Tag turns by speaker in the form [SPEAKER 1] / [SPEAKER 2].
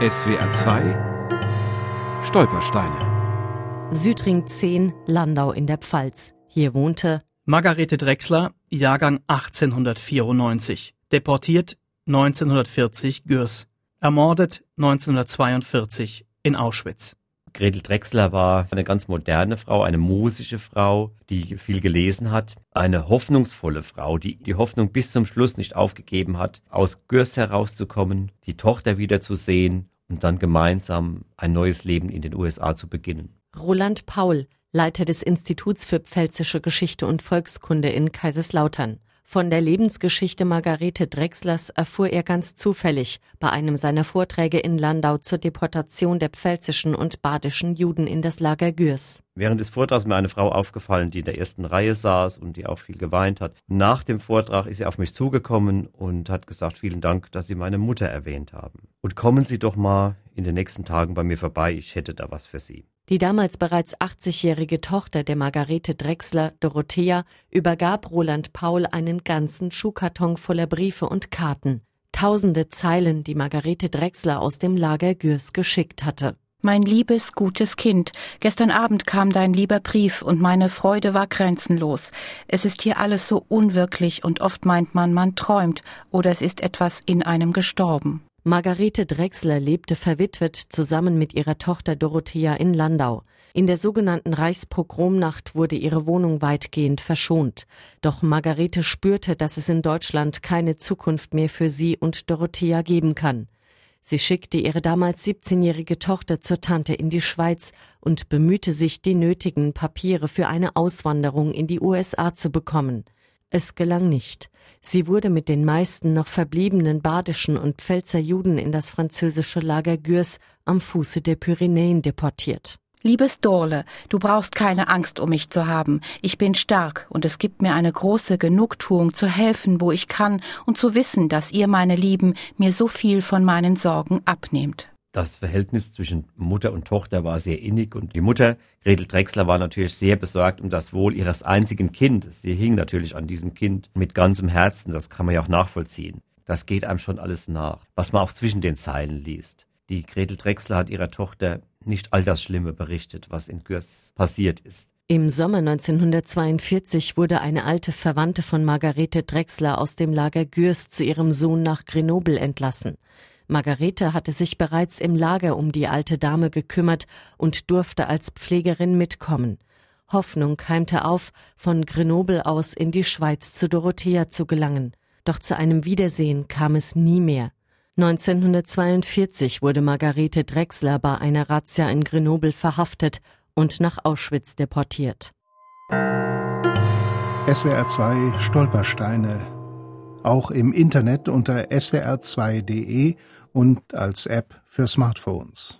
[SPEAKER 1] SWR 2 Stolpersteine.
[SPEAKER 2] Südring 10, Landau in der Pfalz. Hier wohnte
[SPEAKER 3] Margarete Drechsler, Jahrgang 1894. Deportiert 1940 Gürs. Ermordet 1942 in Auschwitz.
[SPEAKER 4] Gretel Drechsler war eine ganz moderne Frau, eine musische Frau, die viel gelesen hat, eine hoffnungsvolle Frau, die die Hoffnung bis zum Schluss nicht aufgegeben hat, aus Gürs herauszukommen, die Tochter wiederzusehen und dann gemeinsam ein neues Leben in den USA zu beginnen.
[SPEAKER 2] Roland Paul, Leiter des Instituts für Pfälzische Geschichte und Volkskunde in Kaiserslautern. Von der Lebensgeschichte Margarete Drechslers erfuhr er ganz zufällig bei einem seiner Vorträge in Landau zur Deportation der pfälzischen und badischen Juden in das Lager Gürs.
[SPEAKER 4] Während des Vortrags ist mir eine Frau aufgefallen, die in der ersten Reihe saß und die auch viel geweint hat. Nach dem Vortrag ist sie auf mich zugekommen und hat gesagt, vielen Dank, dass Sie meine Mutter erwähnt haben. Und kommen Sie doch mal in den nächsten Tagen bei mir vorbei, ich hätte da was für Sie.
[SPEAKER 2] Die damals bereits 80-jährige Tochter der Margarete Drechsler, Dorothea, übergab Roland Paul einen ganzen Schuhkarton voller Briefe und Karten. Tausende Zeilen, die Margarete Drechsler aus dem Lager Gürs geschickt hatte.
[SPEAKER 5] Mein liebes, gutes Kind, gestern Abend kam dein lieber Brief und meine Freude war grenzenlos. Es ist hier alles so unwirklich und oft meint man, man träumt oder es ist etwas in einem gestorben.
[SPEAKER 2] Margarete Drechsler lebte verwitwet zusammen mit ihrer Tochter Dorothea in Landau. In der sogenannten Reichspogromnacht wurde ihre Wohnung weitgehend verschont. Doch Margarete spürte, dass es in Deutschland keine Zukunft mehr für sie und Dorothea geben kann. Sie schickte ihre damals 17-jährige Tochter zur Tante in die Schweiz und bemühte sich, die nötigen Papiere für eine Auswanderung in die USA zu bekommen. Es gelang nicht. Sie wurde mit den meisten noch verbliebenen badischen und Pfälzer Juden in das französische Lager Gürs am Fuße der Pyrenäen deportiert.
[SPEAKER 5] Liebes Dorle, du brauchst keine Angst um mich zu haben. Ich bin stark und es gibt mir eine große Genugtuung zu helfen, wo ich kann und zu wissen, dass ihr, meine Lieben, mir so viel von meinen Sorgen abnehmt.
[SPEAKER 4] Das Verhältnis zwischen Mutter und Tochter war sehr innig und die Mutter, Gretel Drechsler, war natürlich sehr besorgt um das Wohl ihres einzigen Kindes. Sie hing natürlich an diesem Kind mit ganzem Herzen, das kann man ja auch nachvollziehen. Das geht einem schon alles nach, was man auch zwischen den Zeilen liest. Die Gretel Drechsler hat ihrer Tochter nicht all das Schlimme berichtet, was in Gürs passiert ist.
[SPEAKER 2] Im Sommer 1942 wurde eine alte Verwandte von Margarete Drechsler aus dem Lager Gürs zu ihrem Sohn nach Grenoble entlassen. Margarete hatte sich bereits im Lager um die alte Dame gekümmert und durfte als Pflegerin mitkommen. Hoffnung keimte auf, von Grenoble aus in die Schweiz zu Dorothea zu gelangen. Doch zu einem Wiedersehen kam es nie mehr. 1942 wurde Margarete Drechsler bei einer Razzia in Grenoble verhaftet und nach Auschwitz deportiert.
[SPEAKER 6] SWR 2 Stolpersteine. Auch im Internet unter swr2.de und als App für Smartphones.